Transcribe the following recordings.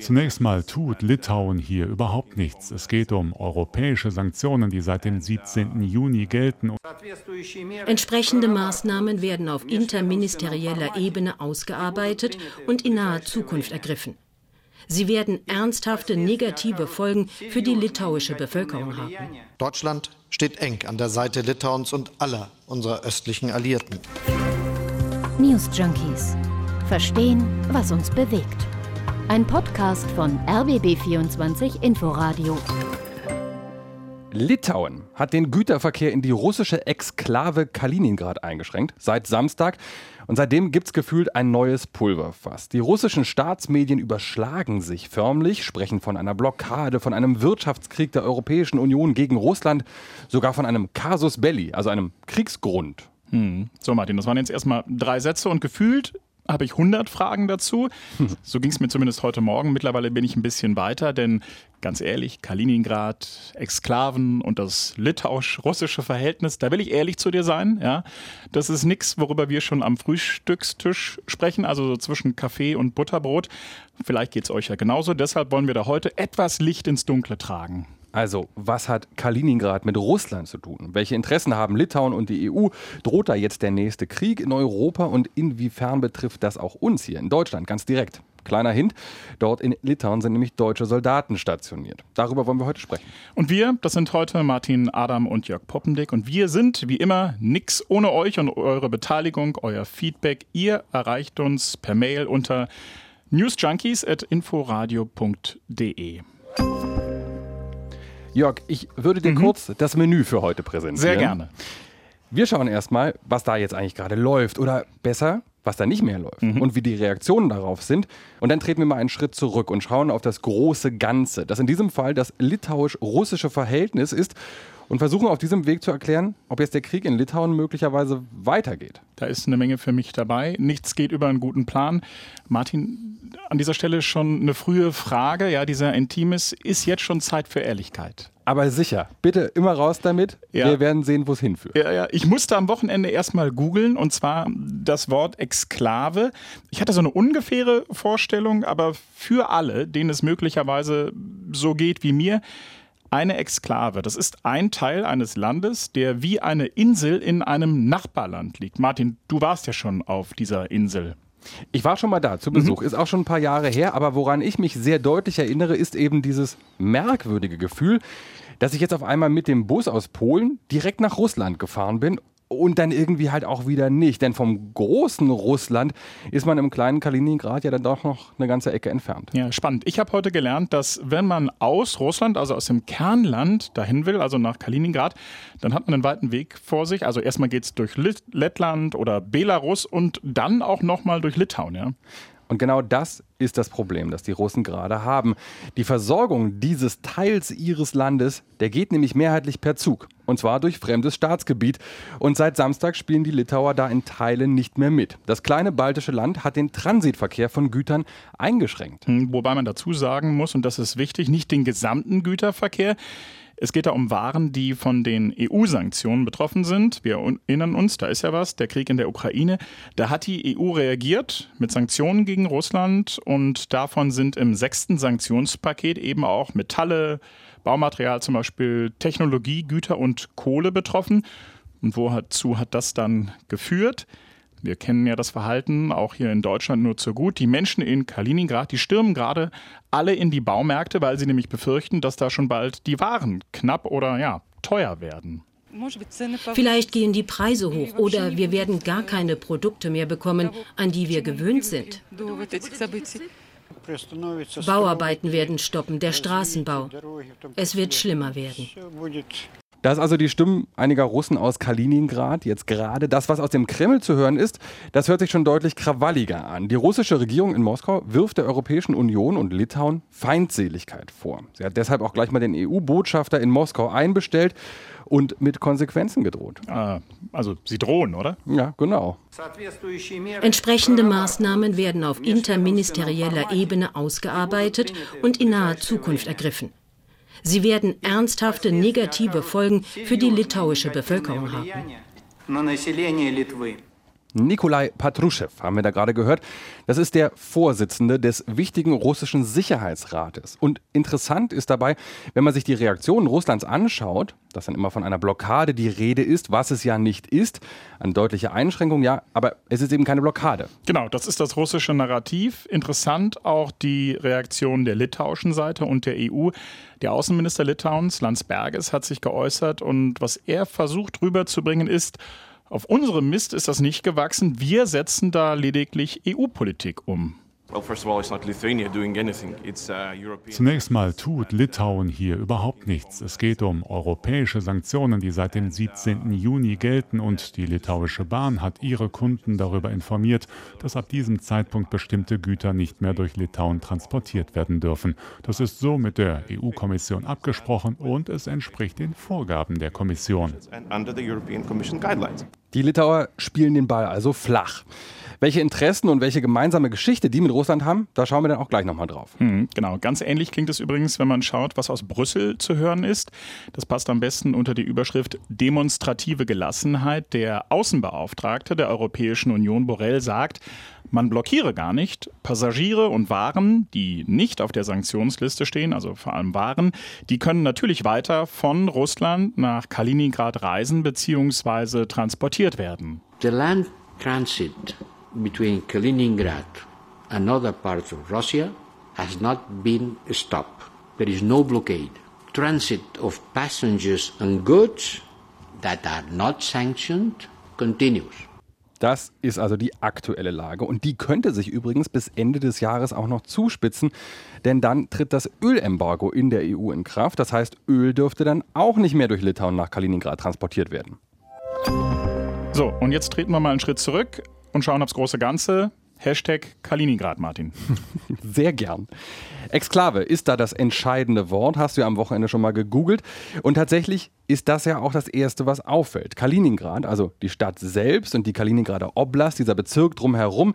Zunächst mal tut Litauen hier überhaupt nichts. Es geht um europäische Sanktionen, die seit dem 17. Juni gelten. Entsprechende Maßnahmen werden auf interministerieller Ebene ausgearbeitet und in naher Zukunft ergriffen. Sie werden ernsthafte negative Folgen für die litauische Bevölkerung haben. Deutschland steht eng an der Seite Litauens und aller unserer östlichen Alliierten. News Junkies. Verstehen, was uns bewegt. Ein Podcast von RBB24 Inforadio. Litauen hat den Güterverkehr in die russische Exklave Kaliningrad eingeschränkt, seit Samstag. Und seitdem gibt es gefühlt ein neues Pulverfass. Die russischen Staatsmedien überschlagen sich förmlich, sprechen von einer Blockade, von einem Wirtschaftskrieg der Europäischen Union gegen Russland, sogar von einem Casus Belli, also einem Kriegsgrund. Hm. So, Martin, das waren jetzt erstmal drei Sätze und gefühlt habe ich 100 Fragen dazu. So ging es mir zumindest heute Morgen. Mittlerweile bin ich ein bisschen weiter, denn ganz ehrlich, Kaliningrad, Exklaven und das litauisch-russische Verhältnis, da will ich ehrlich zu dir sein. Ja, das ist nichts, worüber wir schon am Frühstückstisch sprechen, also so zwischen Kaffee und Butterbrot. Vielleicht geht es euch ja genauso. Deshalb wollen wir da heute etwas Licht ins Dunkle tragen. Also, was hat Kaliningrad mit Russland zu tun? Welche Interessen haben Litauen und die EU? Droht da jetzt der nächste Krieg in Europa und inwiefern betrifft das auch uns hier in Deutschland ganz direkt? Kleiner Hint, dort in Litauen sind nämlich deutsche Soldaten stationiert. Darüber wollen wir heute sprechen. Und wir, das sind heute Martin Adam und Jörg Poppendick. Und wir sind, wie immer, nix ohne euch und eure Beteiligung, euer Feedback. Ihr erreicht uns per Mail unter newsjunkies.inforadio.de. Jörg, ich würde dir mhm. kurz das Menü für heute präsentieren. Sehr gerne. Wir schauen erstmal, was da jetzt eigentlich gerade läuft oder besser, was da nicht mehr läuft mhm. und wie die Reaktionen darauf sind. Und dann treten wir mal einen Schritt zurück und schauen auf das große Ganze, das in diesem Fall das litauisch-russische Verhältnis ist und versuchen auf diesem Weg zu erklären, ob jetzt der Krieg in Litauen möglicherweise weitergeht. Da ist eine Menge für mich dabei. Nichts geht über einen guten Plan. Martin, an dieser Stelle schon eine frühe Frage. Ja, dieser Intimes ist jetzt schon Zeit für Ehrlichkeit. Aber sicher, bitte immer raus damit. Ja. Wir werden sehen, wo es hinführt. Ja, ja. Ich musste am Wochenende erstmal googeln und zwar das Wort Exklave. Ich hatte so eine ungefähre Vorstellung, aber für alle, denen es möglicherweise so geht wie mir, eine Exklave, das ist ein Teil eines Landes, der wie eine Insel in einem Nachbarland liegt. Martin, du warst ja schon auf dieser Insel. Ich war schon mal da zu Besuch, mhm. ist auch schon ein paar Jahre her, aber woran ich mich sehr deutlich erinnere, ist eben dieses merkwürdige Gefühl, dass ich jetzt auf einmal mit dem Bus aus Polen direkt nach Russland gefahren bin und dann irgendwie halt auch wieder nicht. Denn vom großen Russland ist man im kleinen Kaliningrad ja dann doch noch eine ganze Ecke entfernt. Ja, spannend. Ich habe heute gelernt, dass wenn man aus Russland, also aus dem Kernland dahin will, also nach Kaliningrad, dann hat man einen weiten Weg vor sich. Also erstmal geht es durch Lettland oder Belarus und dann auch nochmal durch Litauen. Ja? Und genau das ist das Problem, das die Russen gerade haben. Die Versorgung dieses Teils ihres Landes, der geht nämlich mehrheitlich per Zug. Und zwar durch fremdes Staatsgebiet. Und seit Samstag spielen die Litauer da in Teilen nicht mehr mit. Das kleine baltische Land hat den Transitverkehr von Gütern eingeschränkt. Hm, wobei man dazu sagen muss, und das ist wichtig, nicht den gesamten Güterverkehr. Es geht da um Waren, die von den EU-Sanktionen betroffen sind. Wir erinnern uns, da ist ja was, der Krieg in der Ukraine. Da hat die EU reagiert mit Sanktionen gegen Russland und davon sind im sechsten Sanktionspaket eben auch Metalle, Baumaterial zum Beispiel, Technologie, Güter und Kohle betroffen. Und wozu hat das dann geführt? Wir kennen ja das Verhalten auch hier in Deutschland nur zu gut. Die Menschen in Kaliningrad, die stürmen gerade alle in die Baumärkte, weil sie nämlich befürchten, dass da schon bald die Waren knapp oder ja, teuer werden. Vielleicht gehen die Preise hoch oder wir werden gar keine Produkte mehr bekommen, an die wir gewöhnt sind. Bauarbeiten werden stoppen, der Straßenbau. Es wird schlimmer werden. Das ist also die Stimmen einiger Russen aus Kaliningrad jetzt gerade. Das, was aus dem Kreml zu hören ist, das hört sich schon deutlich krawalliger an. Die russische Regierung in Moskau wirft der Europäischen Union und Litauen Feindseligkeit vor. Sie hat deshalb auch gleich mal den EU-Botschafter in Moskau einbestellt und mit Konsequenzen gedroht. Ah, also sie drohen, oder? Ja, genau. Entsprechende Maßnahmen werden auf interministerieller Ebene ausgearbeitet und in naher Zukunft ergriffen. Sie werden ernsthafte negative Folgen für die litauische Bevölkerung haben. Nikolai Patruschew haben wir da gerade gehört. Das ist der Vorsitzende des wichtigen russischen Sicherheitsrates. Und interessant ist dabei, wenn man sich die Reaktionen Russlands anschaut, dass dann immer von einer Blockade die Rede ist, was es ja nicht ist. Eine deutliche Einschränkung, ja, aber es ist eben keine Blockade. Genau, das ist das russische Narrativ. Interessant auch die Reaktion der litauischen Seite und der EU. Der Außenminister Litauens, Landsbergis, hat sich geäußert und was er versucht rüberzubringen ist, auf unserem Mist ist das nicht gewachsen. Wir setzen da lediglich EU-Politik um. Zunächst mal tut Litauen hier überhaupt nichts. Es geht um europäische Sanktionen, die seit dem 17. Juni gelten und die litauische Bahn hat ihre Kunden darüber informiert, dass ab diesem Zeitpunkt bestimmte Güter nicht mehr durch Litauen transportiert werden dürfen. Das ist so mit der EU-Kommission abgesprochen und es entspricht den Vorgaben der Kommission. Die Litauer spielen den Ball also flach. Welche Interessen und welche gemeinsame Geschichte die mit Russland haben, da schauen wir dann auch gleich nochmal drauf. Hm, genau, ganz ähnlich klingt es übrigens, wenn man schaut, was aus Brüssel zu hören ist. Das passt am besten unter die Überschrift Demonstrative Gelassenheit. Der Außenbeauftragte der Europäischen Union, Borrell, sagt, man blockiere gar nicht. Passagiere und Waren, die nicht auf der Sanktionsliste stehen, also vor allem Waren, die können natürlich weiter von Russland nach Kaliningrad reisen bzw. transportiert werden. The land transit between Kaliningrad and other parts of Russia has not been stopped. There is no blockade. Transit of passengers and goods that are not sanctioned continues. Das ist also die aktuelle Lage. Und die könnte sich übrigens bis Ende des Jahres auch noch zuspitzen, denn dann tritt das Ölembargo in der EU in Kraft. Das heißt, Öl dürfte dann auch nicht mehr durch Litauen nach Kaliningrad transportiert werden. So, und jetzt treten wir mal einen Schritt zurück und schauen aufs große Ganze. Hashtag Kaliningrad, Martin. Sehr gern. Exklave ist da das entscheidende Wort, hast du ja am Wochenende schon mal gegoogelt. Und tatsächlich ist das ja auch das Erste, was auffällt. Kaliningrad, also die Stadt selbst und die Kaliningrader Oblast, dieser Bezirk drumherum,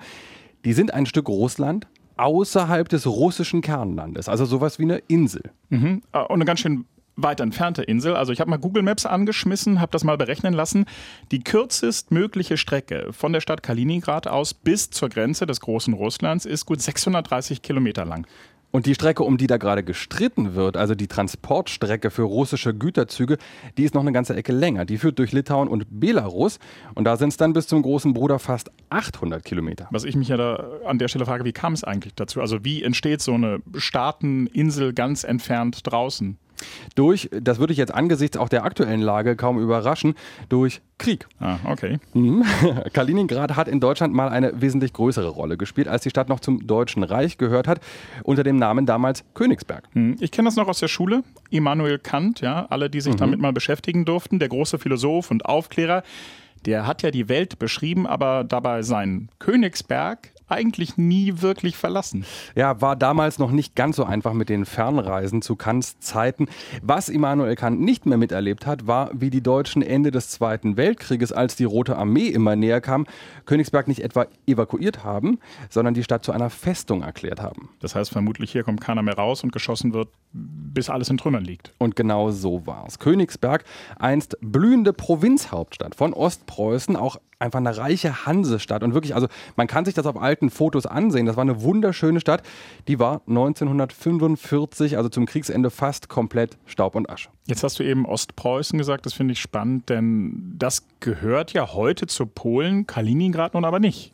die sind ein Stück Russland außerhalb des russischen Kernlandes, also sowas wie eine Insel. Mhm. Und eine ganz schön weit entfernte Insel. Also ich habe mal Google Maps angeschmissen, habe das mal berechnen lassen. Die kürzest mögliche Strecke von der Stadt Kaliningrad aus bis zur Grenze des großen Russlands ist gut 630 Kilometer lang. Und die Strecke, um die da gerade gestritten wird, also die Transportstrecke für russische Güterzüge, die ist noch eine ganze Ecke länger. Die führt durch Litauen und Belarus und da sind es dann bis zum großen Bruder fast 800 Kilometer. Was ich mich ja da an der Stelle frage, wie kam es eigentlich dazu? Also wie entsteht so eine Staateninsel ganz entfernt draußen? Durch, das würde ich jetzt angesichts auch der aktuellen Lage kaum überraschen, durch Krieg. Ah, okay. Mhm. Kaliningrad hat in Deutschland mal eine wesentlich größere Rolle gespielt, als die Stadt noch zum Deutschen Reich gehört hat, unter dem Namen damals Königsberg. Hm, ich kenne das noch aus der Schule. Immanuel Kant, ja, alle, die sich mhm. damit mal beschäftigen durften, der große Philosoph und Aufklärer, der hat ja die Welt beschrieben, aber dabei sein Königsberg eigentlich nie wirklich verlassen. Ja, war damals noch nicht ganz so einfach mit den Fernreisen zu Kants Zeiten. Was Immanuel Kant nicht mehr miterlebt hat, war, wie die Deutschen Ende des Zweiten Weltkrieges, als die Rote Armee immer näher kam, Königsberg nicht etwa evakuiert haben, sondern die Stadt zu einer Festung erklärt haben. Das heißt vermutlich, hier kommt keiner mehr raus und geschossen wird, bis alles in Trümmern liegt. Und genau so war es. Königsberg, einst blühende Provinzhauptstadt von Ostpreußen, auch einfach eine reiche Hansestadt. Und wirklich, also man kann sich das auf alten Fotos ansehen. Das war eine wunderschöne Stadt. Die war 1945, also zum Kriegsende, fast komplett Staub und Asche. Jetzt hast du eben Ostpreußen gesagt, das finde ich spannend, denn das gehört ja heute zu Polen, Kaliningrad nun aber nicht.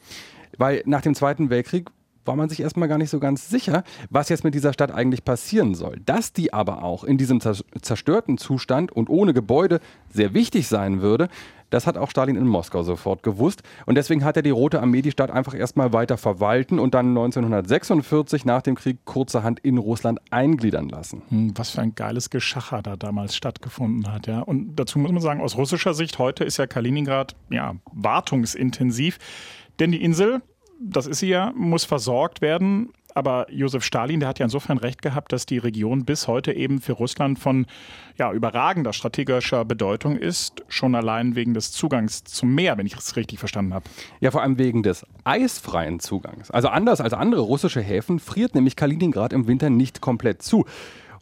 Weil nach dem Zweiten Weltkrieg war man sich erstmal gar nicht so ganz sicher, was jetzt mit dieser Stadt eigentlich passieren soll. Dass die aber auch in diesem zerstörten Zustand und ohne Gebäude sehr wichtig sein würde, das hat auch Stalin in Moskau sofort gewusst. Und deswegen hat er die Rote Armee die Stadt einfach erstmal weiter verwalten und dann 1946 nach dem Krieg kurzerhand in Russland eingliedern lassen. Hm, was für ein geiles Geschacher da damals stattgefunden hat. Ja. Und dazu muss man sagen, aus russischer Sicht heute ist ja Kaliningrad ja, wartungsintensiv. Denn die Insel, das ist sie ja, muss versorgt werden aber Josef Stalin, der hat ja insofern recht gehabt, dass die Region bis heute eben für Russland von ja, überragender strategischer Bedeutung ist, schon allein wegen des Zugangs zum Meer, wenn ich es richtig verstanden habe. Ja, vor allem wegen des eisfreien Zugangs. Also anders als andere russische Häfen friert nämlich Kaliningrad im Winter nicht komplett zu.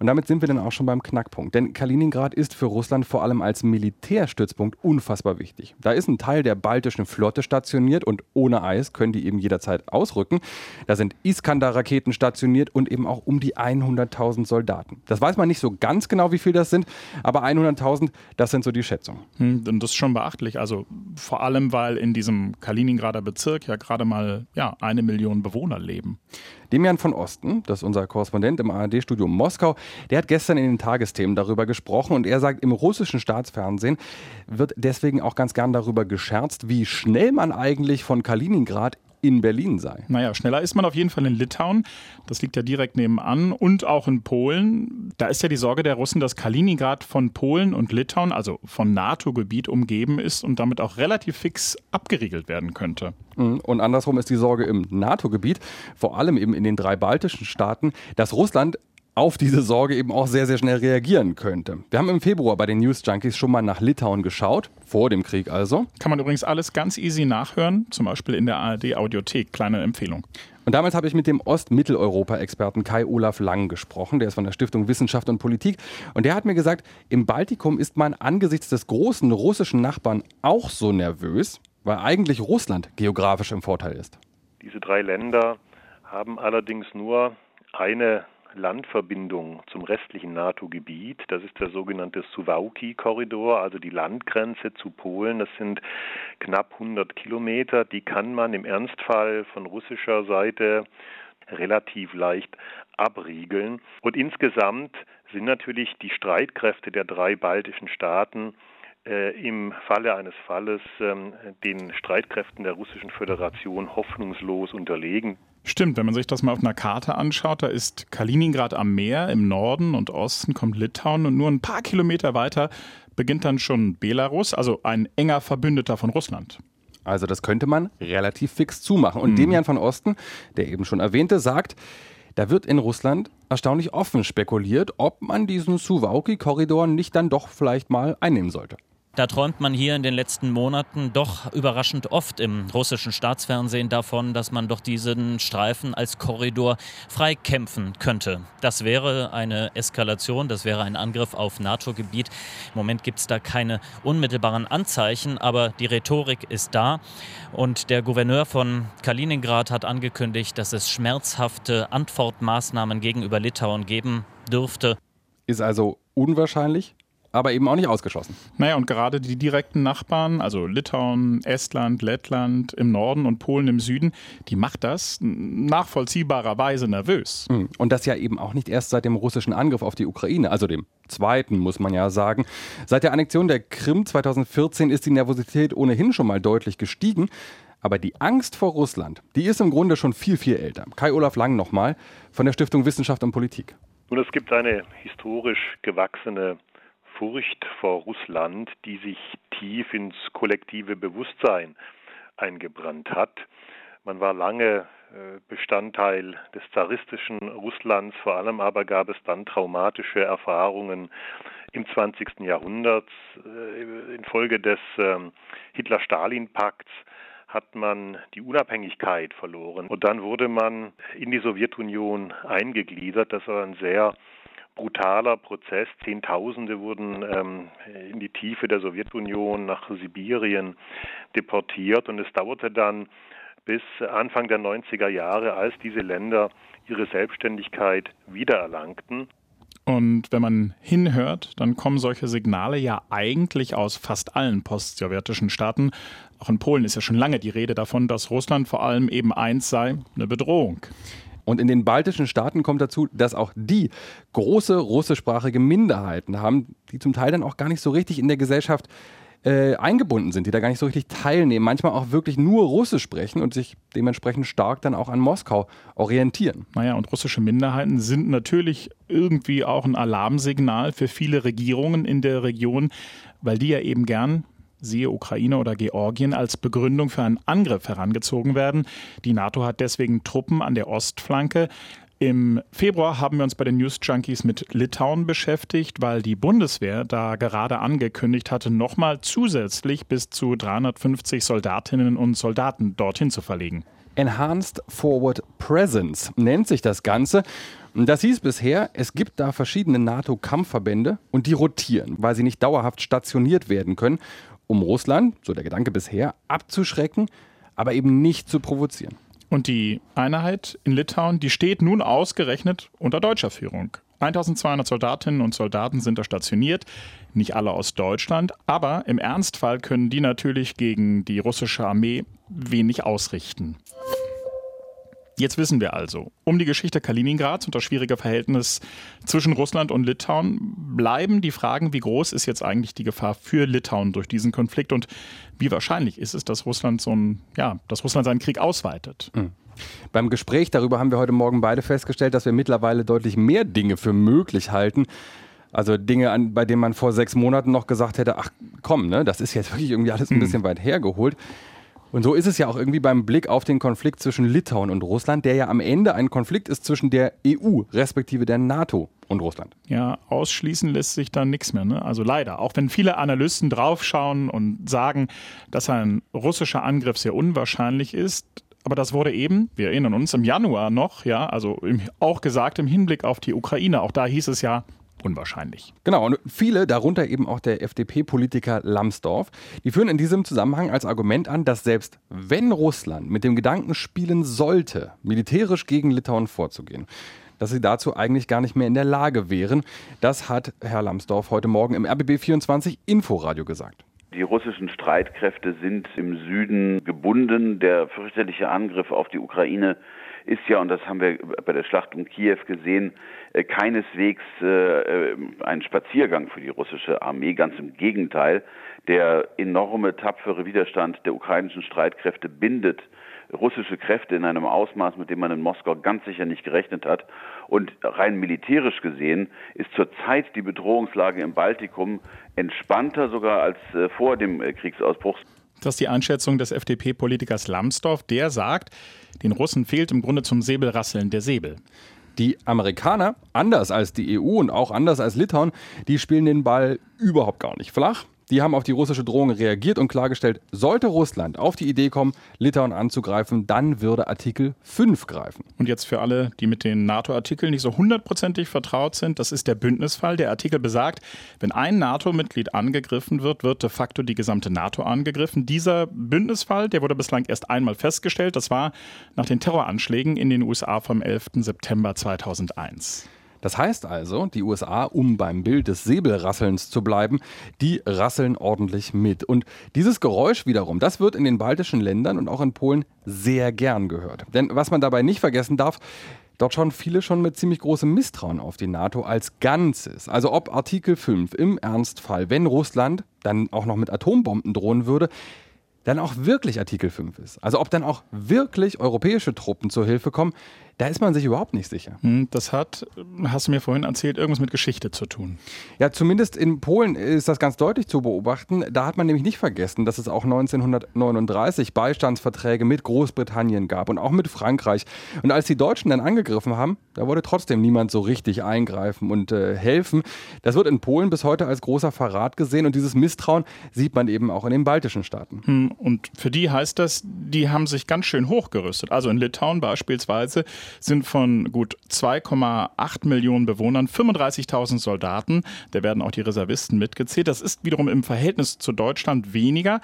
Und damit sind wir dann auch schon beim Knackpunkt. Denn Kaliningrad ist für Russland vor allem als Militärstützpunkt unfassbar wichtig. Da ist ein Teil der baltischen Flotte stationiert und ohne Eis können die eben jederzeit ausrücken. Da sind Iskander-Raketen stationiert und eben auch um die 100.000 Soldaten. Das weiß man nicht so ganz genau, wie viel das sind, aber 100.000, das sind so die Schätzungen. Hm, das ist schon beachtlich. Also vor allem, weil in diesem Kaliningrader Bezirk ja gerade mal ja, eine Million Bewohner leben. Demian von Osten, das ist unser Korrespondent im ARD-Studio Moskau, der hat gestern in den Tagesthemen darüber gesprochen und er sagt, im russischen Staatsfernsehen wird deswegen auch ganz gern darüber gescherzt, wie schnell man eigentlich von Kaliningrad in Berlin sei. Naja, schneller ist man auf jeden Fall in Litauen. Das liegt ja direkt nebenan und auch in Polen. Da ist ja die Sorge der Russen, dass Kaliningrad von Polen und Litauen, also von NATO-Gebiet, umgeben ist und damit auch relativ fix abgeriegelt werden könnte. Mhm. Und andersrum ist die Sorge im NATO-Gebiet, vor allem eben in den drei baltischen Staaten, dass Russland auf diese Sorge eben auch sehr, sehr schnell reagieren könnte. Wir haben im Februar bei den News Junkies schon mal nach Litauen geschaut, vor dem Krieg also. Kann man übrigens alles ganz easy nachhören, zum Beispiel in der ARD Audiothek. Kleine Empfehlung. Und damals habe ich mit dem Ostmitteleuropa-Experten Kai Olaf Lang gesprochen, der ist von der Stiftung Wissenschaft und Politik. Und der hat mir gesagt, im Baltikum ist man angesichts des großen russischen Nachbarn auch so nervös, weil eigentlich Russland geografisch im Vorteil ist. Diese drei Länder haben allerdings nur eine Landverbindung zum restlichen NATO-Gebiet. Das ist der sogenannte Suwałki-Korridor, also die Landgrenze zu Polen. Das sind knapp 100 Kilometer. Die kann man im Ernstfall von russischer Seite relativ leicht abriegeln. Und insgesamt sind natürlich die Streitkräfte der drei baltischen Staaten äh, im Falle eines Falles ähm, den Streitkräften der Russischen Föderation hoffnungslos unterlegen. Stimmt, wenn man sich das mal auf einer Karte anschaut, da ist Kaliningrad am Meer, im Norden und Osten kommt Litauen und nur ein paar Kilometer weiter beginnt dann schon Belarus, also ein enger Verbündeter von Russland. Also das könnte man relativ fix zumachen. Und mhm. Demian von Osten, der eben schon erwähnte, sagt, da wird in Russland erstaunlich offen spekuliert, ob man diesen Suwałki-Korridor nicht dann doch vielleicht mal einnehmen sollte. Da träumt man hier in den letzten Monaten doch überraschend oft im russischen Staatsfernsehen davon, dass man doch diesen Streifen als Korridor freikämpfen könnte. Das wäre eine Eskalation, das wäre ein Angriff auf NATO-Gebiet. Im Moment gibt es da keine unmittelbaren Anzeichen, aber die Rhetorik ist da. Und der Gouverneur von Kaliningrad hat angekündigt, dass es schmerzhafte Antwortmaßnahmen gegenüber Litauen geben dürfte. Ist also unwahrscheinlich, aber eben auch nicht ausgeschlossen. Naja, und gerade die direkten Nachbarn, also Litauen, Estland, Lettland im Norden und Polen im Süden, die macht das nachvollziehbarerweise nervös. Hm. Und das ja eben auch nicht erst seit dem russischen Angriff auf die Ukraine, also dem zweiten, muss man ja sagen. Seit der Annexion der Krim 2014 ist die Nervosität ohnehin schon mal deutlich gestiegen. Aber die Angst vor Russland, die ist im Grunde schon viel, viel älter. Kai-Olaf Lang nochmal von der Stiftung Wissenschaft und Politik. Nun, es gibt eine historisch gewachsene Furcht vor Russland, die sich tief ins kollektive Bewusstsein eingebrannt hat. Man war lange äh, Bestandteil des zaristischen Russlands, vor allem aber gab es dann traumatische Erfahrungen im 20. Jahrhundert. Äh, infolge des ähm, Hitler-Stalin-Pakts hat man die Unabhängigkeit verloren und dann wurde man in die Sowjetunion eingegliedert. Das war ein sehr brutaler Prozess. Zehntausende wurden ähm, in die Tiefe der Sowjetunion nach Sibirien deportiert und es dauerte dann bis Anfang der 90er Jahre, als diese Länder ihre Selbstständigkeit wiedererlangten. Und wenn man hinhört, dann kommen solche Signale ja eigentlich aus fast allen postsowjetischen Staaten. Auch in Polen ist ja schon lange die Rede davon, dass Russland vor allem eben eins sei, eine Bedrohung. Und in den baltischen Staaten kommt dazu, dass auch die große russischsprachige Minderheiten haben, die zum Teil dann auch gar nicht so richtig in der Gesellschaft äh, eingebunden sind, die da gar nicht so richtig teilnehmen, manchmal auch wirklich nur Russisch sprechen und sich dementsprechend stark dann auch an Moskau orientieren. Naja, und russische Minderheiten sind natürlich irgendwie auch ein Alarmsignal für viele Regierungen in der Region, weil die ja eben gern siehe Ukraine oder Georgien, als Begründung für einen Angriff herangezogen werden. Die NATO hat deswegen Truppen an der Ostflanke. Im Februar haben wir uns bei den News Junkies mit Litauen beschäftigt, weil die Bundeswehr da gerade angekündigt hatte, nochmal zusätzlich bis zu 350 Soldatinnen und Soldaten dorthin zu verlegen. Enhanced Forward Presence nennt sich das Ganze. Das hieß bisher, es gibt da verschiedene NATO-Kampfverbände und die rotieren, weil sie nicht dauerhaft stationiert werden können, um Russland, so der Gedanke bisher, abzuschrecken, aber eben nicht zu provozieren. Und die Einheit in Litauen, die steht nun ausgerechnet unter deutscher Führung. 1200 Soldatinnen und Soldaten sind da stationiert, nicht alle aus Deutschland, aber im Ernstfall können die natürlich gegen die russische Armee wenig ausrichten. Jetzt wissen wir also, um die Geschichte Kaliningrads und das schwierige Verhältnis zwischen Russland und Litauen bleiben die Fragen, wie groß ist jetzt eigentlich die Gefahr für Litauen durch diesen Konflikt und wie wahrscheinlich ist es, dass Russland so ein, ja, dass Russland seinen Krieg ausweitet. Mhm. Beim Gespräch darüber haben wir heute Morgen beide festgestellt, dass wir mittlerweile deutlich mehr Dinge für möglich halten. Also Dinge, an, bei denen man vor sechs Monaten noch gesagt hätte, ach komm, ne, das ist jetzt wirklich irgendwie alles ein mhm. bisschen weit hergeholt. Und so ist es ja auch irgendwie beim Blick auf den Konflikt zwischen Litauen und Russland, der ja am Ende ein Konflikt ist zwischen der EU respektive der NATO und Russland. Ja, ausschließen lässt sich da nichts mehr. Ne? Also leider. Auch wenn viele Analysten draufschauen und sagen, dass ein russischer Angriff sehr unwahrscheinlich ist, aber das wurde eben, wir erinnern uns, im Januar noch, ja, also im, auch gesagt im Hinblick auf die Ukraine. Auch da hieß es ja, unwahrscheinlich. Genau, und viele, darunter eben auch der FDP-Politiker Lambsdorff, die führen in diesem Zusammenhang als Argument an, dass selbst wenn Russland mit dem Gedanken spielen sollte, militärisch gegen Litauen vorzugehen, dass sie dazu eigentlich gar nicht mehr in der Lage wären. Das hat Herr Lambsdorff heute Morgen im RBB 24 Inforadio gesagt. Die russischen Streitkräfte sind im Süden gebunden. Der fürchterliche Angriff auf die Ukraine ist ja, und das haben wir bei der Schlacht um Kiew gesehen, äh, keineswegs äh, ein Spaziergang für die russische Armee. Ganz im Gegenteil. Der enorme, tapfere Widerstand der ukrainischen Streitkräfte bindet russische Kräfte in einem Ausmaß, mit dem man in Moskau ganz sicher nicht gerechnet hat. Und rein militärisch gesehen ist zurzeit die Bedrohungslage im Baltikum entspannter sogar als äh, vor dem Kriegsausbruch. Das ist die Einschätzung des FDP-Politikers Lambsdorff. Der sagt, den Russen fehlt im Grunde zum Säbelrasseln der Säbel. Die Amerikaner, anders als die EU und auch anders als Litauen, die spielen den Ball überhaupt gar nicht flach. Die haben auf die russische Drohung reagiert und klargestellt, sollte Russland auf die Idee kommen, Litauen anzugreifen, dann würde Artikel 5 greifen. Und jetzt für alle, die mit den NATO-Artikeln nicht so hundertprozentig vertraut sind, das ist der Bündnisfall. Der Artikel besagt, wenn ein NATO-Mitglied angegriffen wird, wird de facto die gesamte NATO angegriffen. Dieser Bündnisfall, der wurde bislang erst einmal festgestellt. Das war nach den Terroranschlägen in den USA vom 11. September 2001. Das heißt also, die USA, um beim Bild des Säbelrasselns zu bleiben, die rasseln ordentlich mit. Und dieses Geräusch wiederum, das wird in den baltischen Ländern und auch in Polen sehr gern gehört. Denn was man dabei nicht vergessen darf, Dort schauen viele schon mit ziemlich großem Misstrauen auf die NATO als Ganzes. Also ob Artikel 5 im Ernstfall, wenn Russland dann auch noch mit Atombomben drohen würde, dann auch wirklich Artikel 5 ist. Also ob dann auch wirklich europäische Truppen zur Hilfe kommen, da ist man sich überhaupt nicht sicher. Hm, das hat, hast du mir vorhin erzählt, irgendwas mit Geschichte zu tun. Ja, zumindest in Polen ist das ganz deutlich zu beobachten. Da hat man nämlich nicht vergessen, dass es auch 1939 Beistandsverträge mit Großbritannien gab und auch mit Frankreich. Und als die Deutschen dann angegriffen haben, da wollte trotzdem niemand so richtig eingreifen und äh, helfen. Das wird in Polen bis heute als großer Verrat gesehen und dieses Misstrauen sieht man eben auch in den baltischen Staaten. Hm, und für die heißt das, die haben sich ganz schön hochgerüstet. Also in Litauen beispielsweise sind von gut 2,8 Millionen Bewohnern 35.000 Soldaten. Da werden auch die Reservisten mitgezählt. Das ist wiederum im Verhältnis zu Deutschland weniger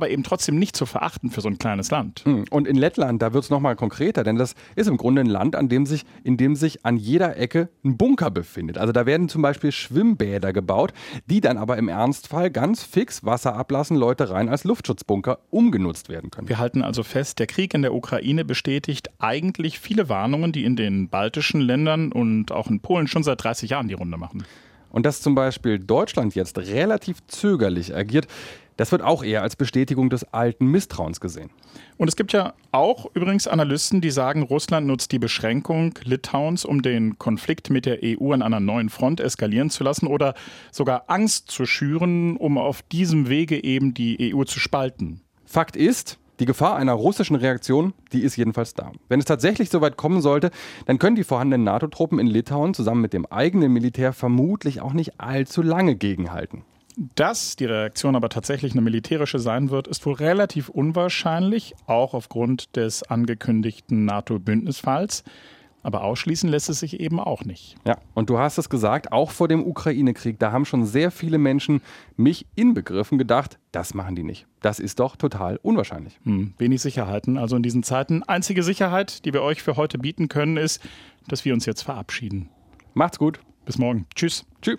aber eben trotzdem nicht zu verachten für so ein kleines Land. Hm. Und in Lettland, da wird es nochmal konkreter, denn das ist im Grunde ein Land, an dem sich, in dem sich an jeder Ecke ein Bunker befindet. Also da werden zum Beispiel Schwimmbäder gebaut, die dann aber im Ernstfall ganz fix Wasser ablassen, Leute rein als Luftschutzbunker umgenutzt werden können. Wir halten also fest, der Krieg in der Ukraine bestätigt eigentlich viele Warnungen, die in den baltischen Ländern und auch in Polen schon seit 30 Jahren die Runde machen. Und dass zum Beispiel Deutschland jetzt relativ zögerlich agiert, das wird auch eher als Bestätigung des alten Misstrauens gesehen. Und es gibt ja auch übrigens Analysten, die sagen, Russland nutzt die Beschränkung Litauens, um den Konflikt mit der EU an einer neuen Front eskalieren zu lassen oder sogar Angst zu schüren, um auf diesem Wege eben die EU zu spalten. Fakt ist, die Gefahr einer russischen Reaktion, die ist jedenfalls da. Wenn es tatsächlich so weit kommen sollte, dann können die vorhandenen NATO-Truppen in Litauen zusammen mit dem eigenen Militär vermutlich auch nicht allzu lange gegenhalten. Dass die Reaktion aber tatsächlich eine militärische sein wird, ist wohl relativ unwahrscheinlich, auch aufgrund des angekündigten NATO-Bündnisfalls. Aber ausschließen lässt es sich eben auch nicht. Ja, und du hast es gesagt, auch vor dem Ukraine-Krieg, da haben schon sehr viele Menschen, mich inbegriffen, gedacht, das machen die nicht. Das ist doch total unwahrscheinlich. Hm, wenig Sicherheiten. Also in diesen Zeiten. Einzige Sicherheit, die wir euch für heute bieten können, ist, dass wir uns jetzt verabschieden. Macht's gut. Bis morgen. Tschüss. Tschüss.